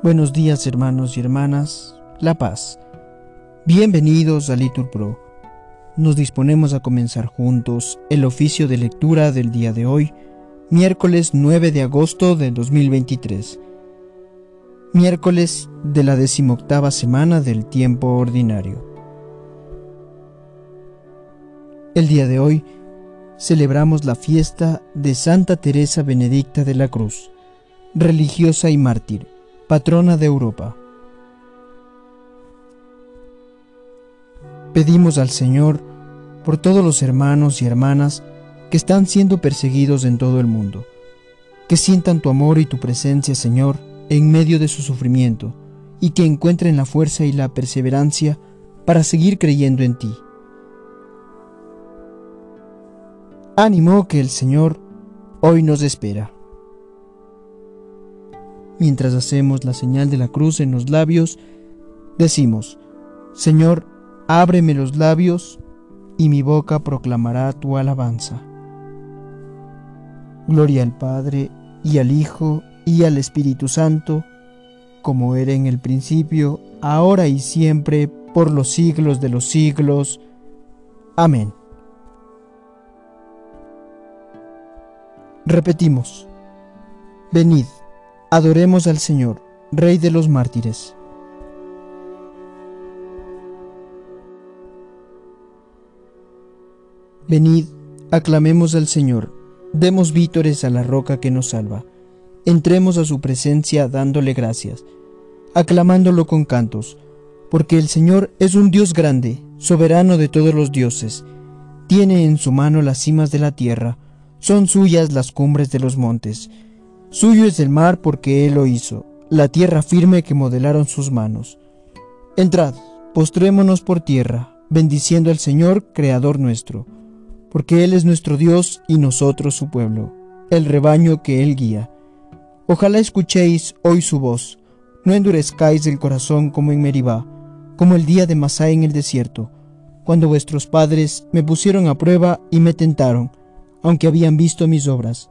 Buenos días hermanos y hermanas, La Paz. Bienvenidos a Litur Pro. Nos disponemos a comenzar juntos el oficio de lectura del día de hoy, miércoles 9 de agosto de 2023. Miércoles de la decimoctava semana del tiempo ordinario. El día de hoy celebramos la fiesta de Santa Teresa Benedicta de la Cruz, religiosa y mártir patrona de Europa. Pedimos al Señor por todos los hermanos y hermanas que están siendo perseguidos en todo el mundo, que sientan tu amor y tu presencia, Señor, en medio de su sufrimiento, y que encuentren la fuerza y la perseverancia para seguir creyendo en ti. Ánimo que el Señor hoy nos espera mientras hacemos la señal de la cruz en los labios, decimos, Señor, ábreme los labios y mi boca proclamará tu alabanza. Gloria al Padre y al Hijo y al Espíritu Santo, como era en el principio, ahora y siempre, por los siglos de los siglos. Amén. Repetimos, venid Adoremos al Señor, Rey de los mártires. Venid, aclamemos al Señor, demos vítores a la roca que nos salva, entremos a su presencia dándole gracias, aclamándolo con cantos, porque el Señor es un Dios grande, soberano de todos los dioses, tiene en su mano las cimas de la tierra, son suyas las cumbres de los montes, Suyo es el mar porque Él lo hizo, la tierra firme que modelaron sus manos. Entrad, postrémonos por tierra, bendiciendo al Señor, Creador nuestro, porque Él es nuestro Dios y nosotros su pueblo, el rebaño que Él guía. Ojalá escuchéis hoy su voz, no endurezcáis el corazón como en Meribá, como el día de Masá en el desierto, cuando vuestros padres me pusieron a prueba y me tentaron, aunque habían visto mis obras.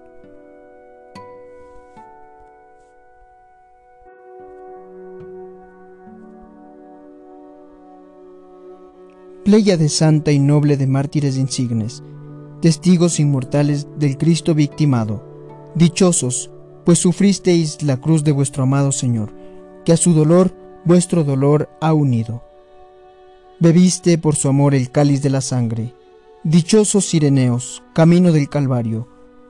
De santa y noble de mártires insignes, testigos inmortales del Cristo victimado, dichosos, pues sufristeis la cruz de vuestro amado Señor, que a su dolor vuestro dolor ha unido. Bebiste por su amor el cáliz de la sangre, dichosos sireneos, camino del Calvario,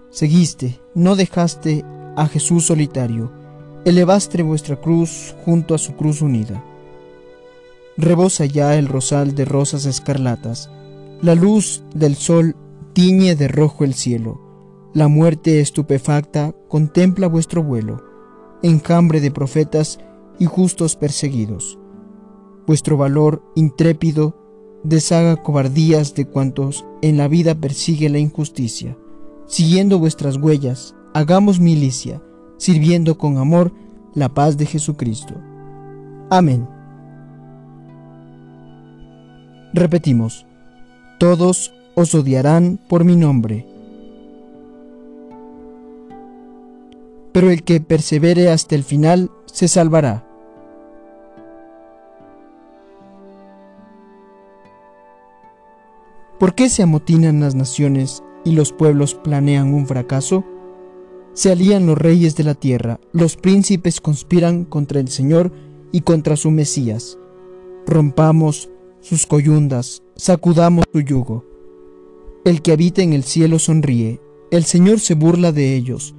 seguiste, no dejaste a Jesús solitario, elevaste vuestra cruz junto a su cruz unida. Rebosa ya el rosal de rosas escarlatas. La luz del sol tiñe de rojo el cielo. La muerte estupefacta contempla vuestro vuelo, enjambre de profetas y justos perseguidos. Vuestro valor intrépido deshaga cobardías de cuantos en la vida persigue la injusticia. Siguiendo vuestras huellas, hagamos milicia, sirviendo con amor la paz de Jesucristo. Amén. Repetimos, todos os odiarán por mi nombre. Pero el que persevere hasta el final se salvará. ¿Por qué se amotinan las naciones y los pueblos planean un fracaso? Se alían los reyes de la tierra, los príncipes conspiran contra el Señor y contra su Mesías. Rompamos sus coyundas, sacudamos su yugo. El que habita en el cielo sonríe, el Señor se burla de ellos,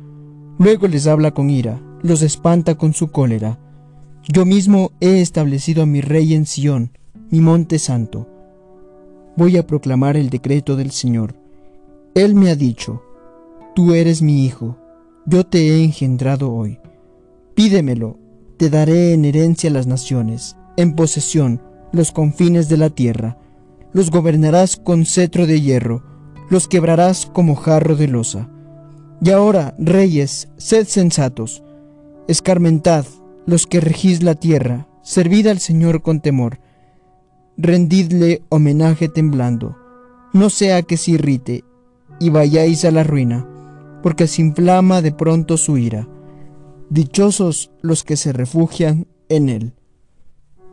luego les habla con ira, los espanta con su cólera. Yo mismo he establecido a mi rey en Sión, mi monte santo. Voy a proclamar el decreto del Señor. Él me ha dicho, Tú eres mi hijo, yo te he engendrado hoy. Pídemelo, te daré en herencia las naciones, en posesión, los confines de la tierra. los gobernarás con cetro de hierro, los quebrarás como jarro de losa. Y ahora, reyes, sed sensatos, escarmentad los que regís la tierra, servid al Señor con temor, rendidle homenaje temblando, no sea que se irrite y vayáis a la ruina, porque se inflama de pronto su ira. Dichosos los que se refugian en él.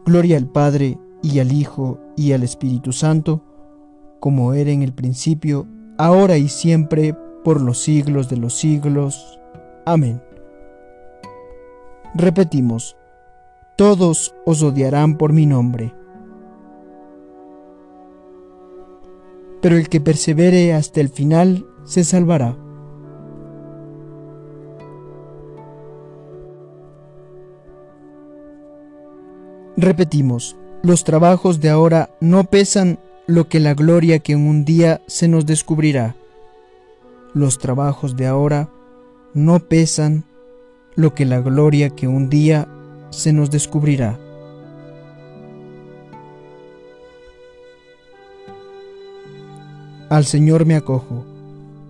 Gloria al Padre, y al Hijo, y al Espíritu Santo, como era en el principio, ahora y siempre, por los siglos de los siglos. Amén. Repetimos, todos os odiarán por mi nombre. Pero el que persevere hasta el final se salvará. Repetimos, los trabajos de ahora no pesan lo que la gloria que un día se nos descubrirá. Los trabajos de ahora no pesan lo que la gloria que un día se nos descubrirá. Al Señor me acojo.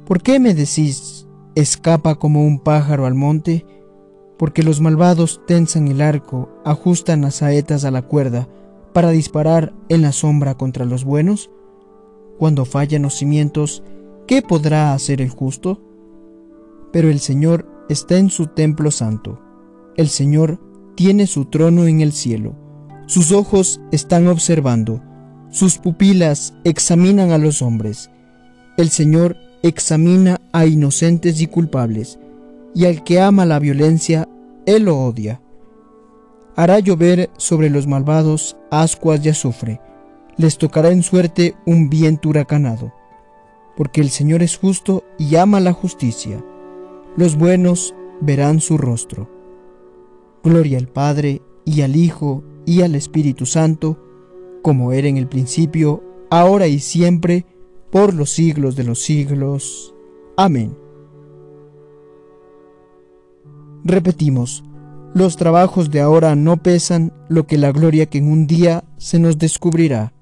¿Por qué me decís, escapa como un pájaro al monte? Porque los malvados tensan el arco, ajustan las saetas a la cuerda, para disparar en la sombra contra los buenos? Cuando fallan los cimientos, ¿qué podrá hacer el justo? Pero el Señor está en su templo santo. El Señor tiene su trono en el cielo. Sus ojos están observando. Sus pupilas examinan a los hombres. El Señor examina a inocentes y culpables, y al que ama la violencia, Él lo odia. Hará llover sobre los malvados ascuas y azufre. Les tocará en suerte un viento huracanado. Porque el Señor es justo y ama la justicia los buenos verán su rostro. Gloria al Padre, y al Hijo, y al Espíritu Santo, como era en el principio, ahora y siempre, por los siglos de los siglos. Amén. Repetimos, los trabajos de ahora no pesan lo que la gloria que en un día se nos descubrirá.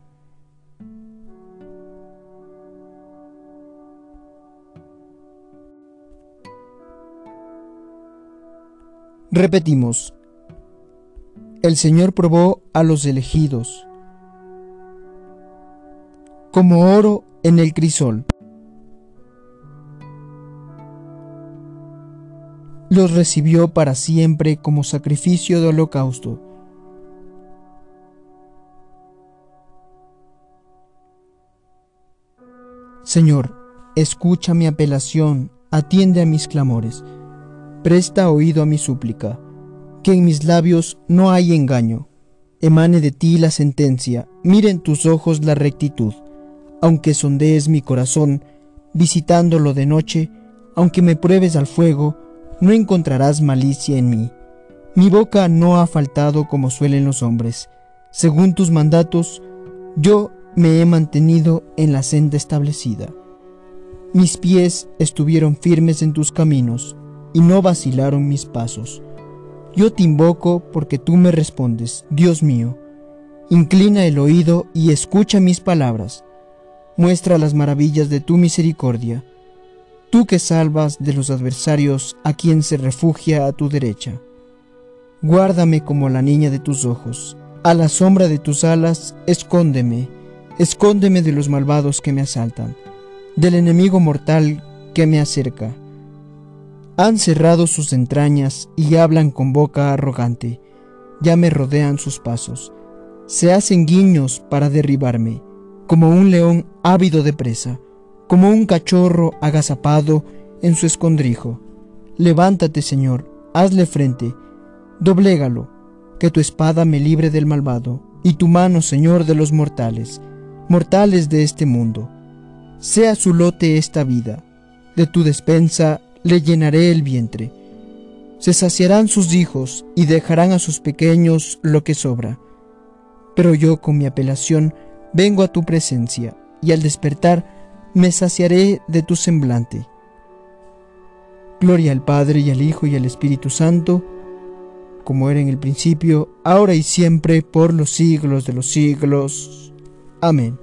Repetimos, el Señor probó a los elegidos como oro en el crisol. Los recibió para siempre como sacrificio de holocausto. Señor, escucha mi apelación, atiende a mis clamores presta oído a mi súplica, que en mis labios no hay engaño. Emane de ti la sentencia, mire en tus ojos la rectitud, aunque sondees mi corazón, visitándolo de noche, aunque me pruebes al fuego, no encontrarás malicia en mí. Mi boca no ha faltado como suelen los hombres. Según tus mandatos, yo me he mantenido en la senda establecida. Mis pies estuvieron firmes en tus caminos, y no vacilaron mis pasos. Yo te invoco porque tú me respondes, Dios mío. Inclina el oído y escucha mis palabras. Muestra las maravillas de tu misericordia. Tú que salvas de los adversarios a quien se refugia a tu derecha. Guárdame como la niña de tus ojos. A la sombra de tus alas, escóndeme. Escóndeme de los malvados que me asaltan, del enemigo mortal que me acerca han cerrado sus entrañas y hablan con boca arrogante. Ya me rodean sus pasos. Se hacen guiños para derribarme, como un león ávido de presa, como un cachorro agazapado en su escondrijo. Levántate, Señor, hazle frente, doblégalo, que tu espada me libre del malvado, y tu mano, Señor, de los mortales, mortales de este mundo. Sea su lote esta vida, de tu despensa le llenaré el vientre. Se saciarán sus hijos y dejarán a sus pequeños lo que sobra. Pero yo con mi apelación vengo a tu presencia, y al despertar me saciaré de tu semblante. Gloria al Padre y al Hijo y al Espíritu Santo, como era en el principio, ahora y siempre, por los siglos de los siglos. Amén.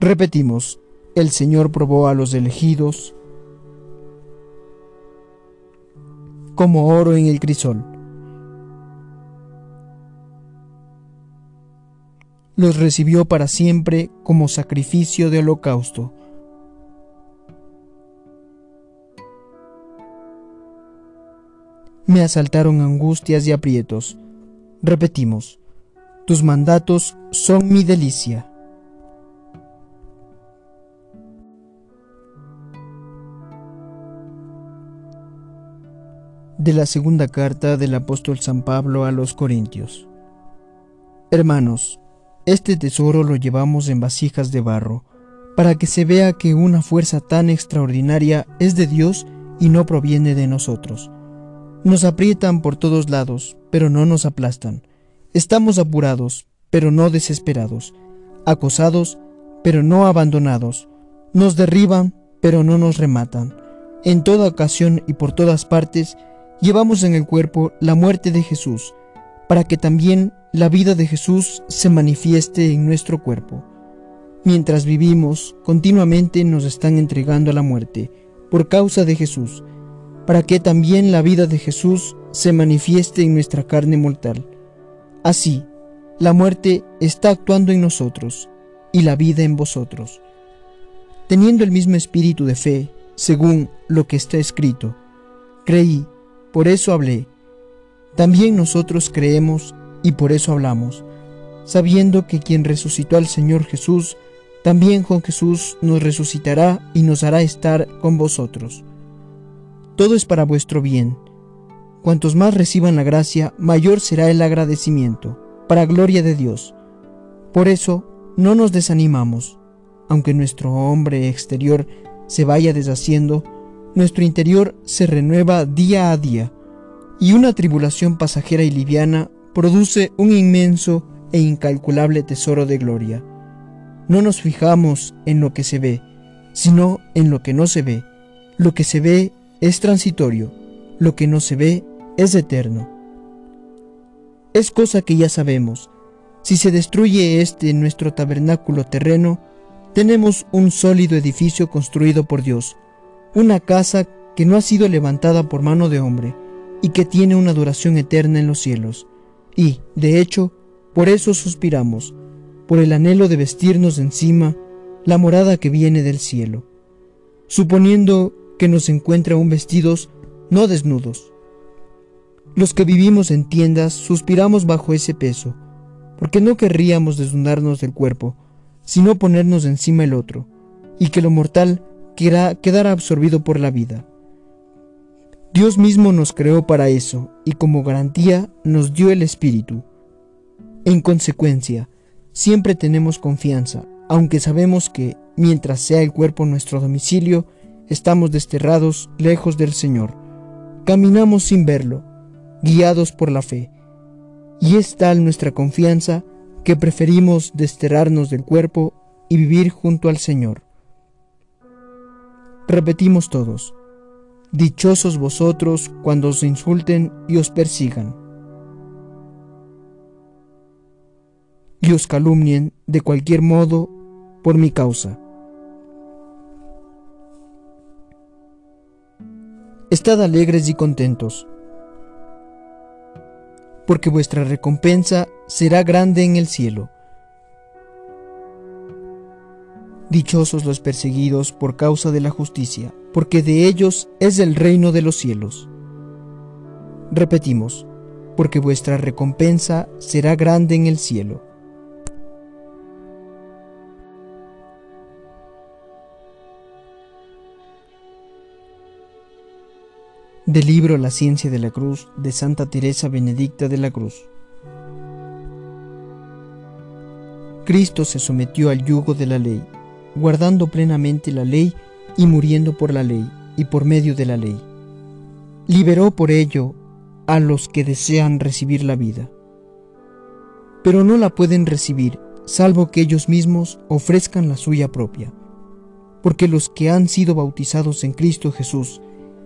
Repetimos, el Señor probó a los elegidos como oro en el crisol. Los recibió para siempre como sacrificio de holocausto. Me asaltaron angustias y aprietos. Repetimos, tus mandatos son mi delicia. de la segunda carta del apóstol San Pablo a los Corintios. Hermanos, este tesoro lo llevamos en vasijas de barro, para que se vea que una fuerza tan extraordinaria es de Dios y no proviene de nosotros. Nos aprietan por todos lados, pero no nos aplastan. Estamos apurados, pero no desesperados. Acosados, pero no abandonados. Nos derriban, pero no nos rematan. En toda ocasión y por todas partes, llevamos en el cuerpo la muerte de Jesús, para que también la vida de Jesús se manifieste en nuestro cuerpo. Mientras vivimos, continuamente nos están entregando a la muerte, por causa de Jesús, para que también la vida de Jesús se manifieste en nuestra carne mortal. Así, la muerte está actuando en nosotros y la vida en vosotros. Teniendo el mismo espíritu de fe, según lo que está escrito, creí por eso hablé. También nosotros creemos y por eso hablamos, sabiendo que quien resucitó al Señor Jesús, también con Jesús nos resucitará y nos hará estar con vosotros. Todo es para vuestro bien. Cuantos más reciban la gracia, mayor será el agradecimiento, para gloria de Dios. Por eso, no nos desanimamos, aunque nuestro hombre exterior se vaya deshaciendo, nuestro interior se renueva día a día, y una tribulación pasajera y liviana produce un inmenso e incalculable tesoro de gloria. No nos fijamos en lo que se ve, sino en lo que no se ve. Lo que se ve es transitorio, lo que no se ve es eterno. Es cosa que ya sabemos. Si se destruye este nuestro tabernáculo terreno, tenemos un sólido edificio construido por Dios, una casa que no ha sido levantada por mano de hombre y que tiene una duración eterna en los cielos. Y, de hecho, por eso suspiramos, por el anhelo de vestirnos encima la morada que viene del cielo, suponiendo que nos encuentra aún vestidos, no desnudos. Los que vivimos en tiendas suspiramos bajo ese peso, porque no querríamos desnudarnos del cuerpo, sino ponernos encima el otro, y que lo mortal quedar absorbido por la vida. Dios mismo nos creó para eso y como garantía nos dio el Espíritu. En consecuencia, siempre tenemos confianza, aunque sabemos que, mientras sea el cuerpo nuestro domicilio, estamos desterrados lejos del Señor. Caminamos sin verlo, guiados por la fe. Y es tal nuestra confianza que preferimos desterrarnos del cuerpo y vivir junto al Señor. Repetimos todos, Dichosos vosotros cuando os insulten y os persigan, y os calumnien de cualquier modo por mi causa. Estad alegres y contentos, porque vuestra recompensa será grande en el cielo Dichosos los perseguidos por causa de la justicia, porque de ellos es el reino de los cielos. Repetimos, porque vuestra recompensa será grande en el cielo. Del libro La ciencia de la cruz de Santa Teresa Benedicta de la Cruz. Cristo se sometió al yugo de la ley guardando plenamente la ley y muriendo por la ley y por medio de la ley. Liberó por ello a los que desean recibir la vida. Pero no la pueden recibir salvo que ellos mismos ofrezcan la suya propia. Porque los que han sido bautizados en Cristo Jesús,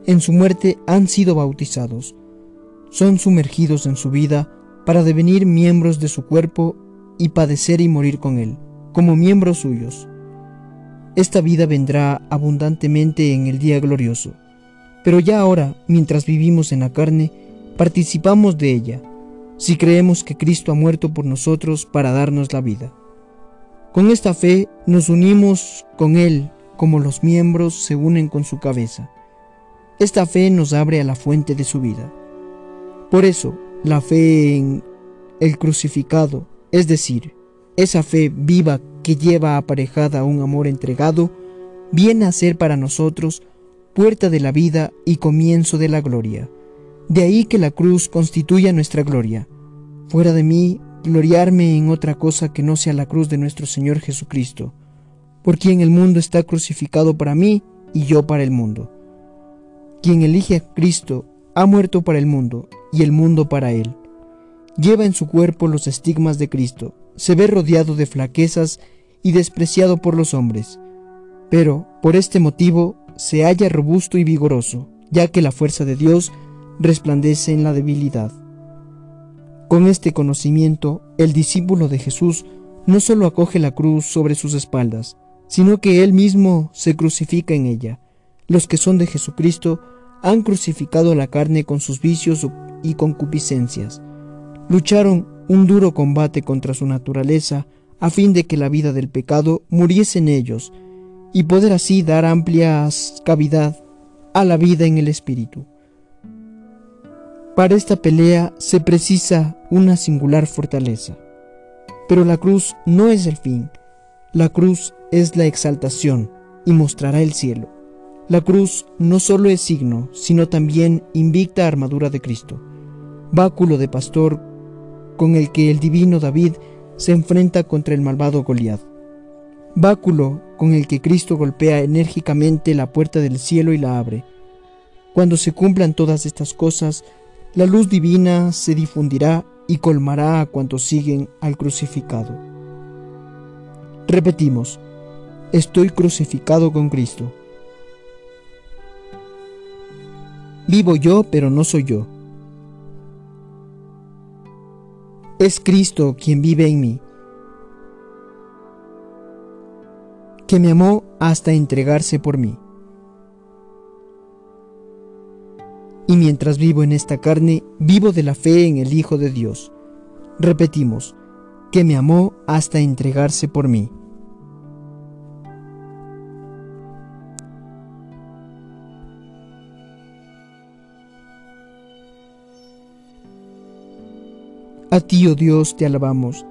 en su muerte han sido bautizados, son sumergidos en su vida para devenir miembros de su cuerpo y padecer y morir con él, como miembros suyos esta vida vendrá abundantemente en el día glorioso. Pero ya ahora, mientras vivimos en la carne, participamos de ella, si creemos que Cristo ha muerto por nosotros para darnos la vida. Con esta fe nos unimos con Él como los miembros se unen con su cabeza. Esta fe nos abre a la fuente de su vida. Por eso, la fe en el crucificado, es decir, esa fe viva que lleva aparejada un amor entregado, viene a ser para nosotros puerta de la vida y comienzo de la gloria. De ahí que la cruz constituya nuestra gloria. Fuera de mí, gloriarme en otra cosa que no sea la cruz de nuestro Señor Jesucristo, por quien el mundo está crucificado para mí y yo para el mundo. Quien elige a Cristo ha muerto para el mundo y el mundo para él. Lleva en su cuerpo los estigmas de Cristo, se ve rodeado de flaquezas y despreciado por los hombres, pero por este motivo se halla robusto y vigoroso, ya que la fuerza de Dios resplandece en la debilidad. Con este conocimiento, el discípulo de Jesús no solo acoge la cruz sobre sus espaldas, sino que él mismo se crucifica en ella. Los que son de Jesucristo han crucificado la carne con sus vicios y concupiscencias. Lucharon un duro combate contra su naturaleza a fin de que la vida del pecado muriese en ellos y poder así dar amplia cavidad a la vida en el Espíritu. Para esta pelea se precisa una singular fortaleza. Pero la cruz no es el fin. La cruz es la exaltación y mostrará el cielo. La cruz no solo es signo, sino también invicta armadura de Cristo, báculo de pastor con el que el divino David se enfrenta contra el malvado Goliat. Báculo con el que Cristo golpea enérgicamente la puerta del cielo y la abre. Cuando se cumplan todas estas cosas, la luz divina se difundirá y colmará a cuantos siguen al crucificado. Repetimos, estoy crucificado con Cristo. Vivo yo, pero no soy yo. Es Cristo quien vive en mí, que me amó hasta entregarse por mí. y mientras vivo en esta carne, vivo de la fe en el Hijo de Dios. Repetimos, que me amó hasta entregarse por mí. A ti, oh Dios, te alabamos,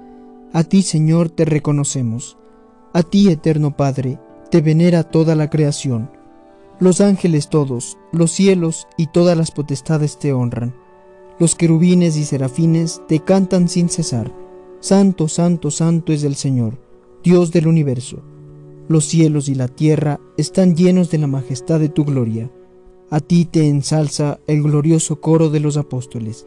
a ti, Señor, te reconocemos, a ti, eterno Padre, te venera toda la creación los ángeles todos, los cielos y todas las potestades te honran. Los querubines y serafines te cantan sin cesar. Santo, santo, santo es el Señor, Dios del universo. Los cielos y la tierra están llenos de la majestad de tu gloria. A ti te ensalza el glorioso coro de los apóstoles,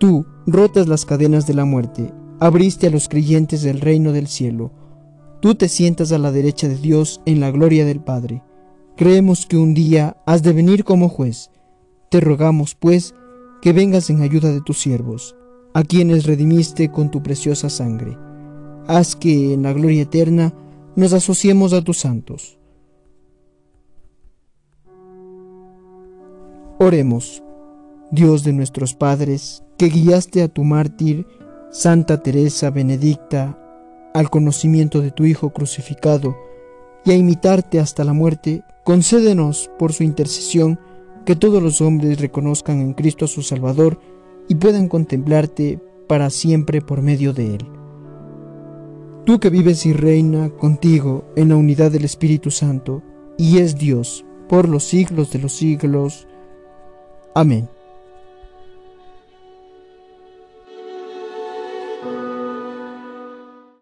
Tú, rotas las cadenas de la muerte, abriste a los creyentes del reino del cielo. Tú te sientas a la derecha de Dios en la gloria del Padre. Creemos que un día has de venir como juez. Te rogamos, pues, que vengas en ayuda de tus siervos, a quienes redimiste con tu preciosa sangre. Haz que en la gloria eterna nos asociemos a tus santos. Oremos, Dios de nuestros padres, que guiaste a tu mártir, Santa Teresa Benedicta, al conocimiento de tu Hijo crucificado, y a imitarte hasta la muerte, concédenos por su intercesión que todos los hombres reconozcan en Cristo a su Salvador y puedan contemplarte para siempre por medio de Él. Tú que vives y reina contigo en la unidad del Espíritu Santo, y es Dios por los siglos de los siglos. Amén.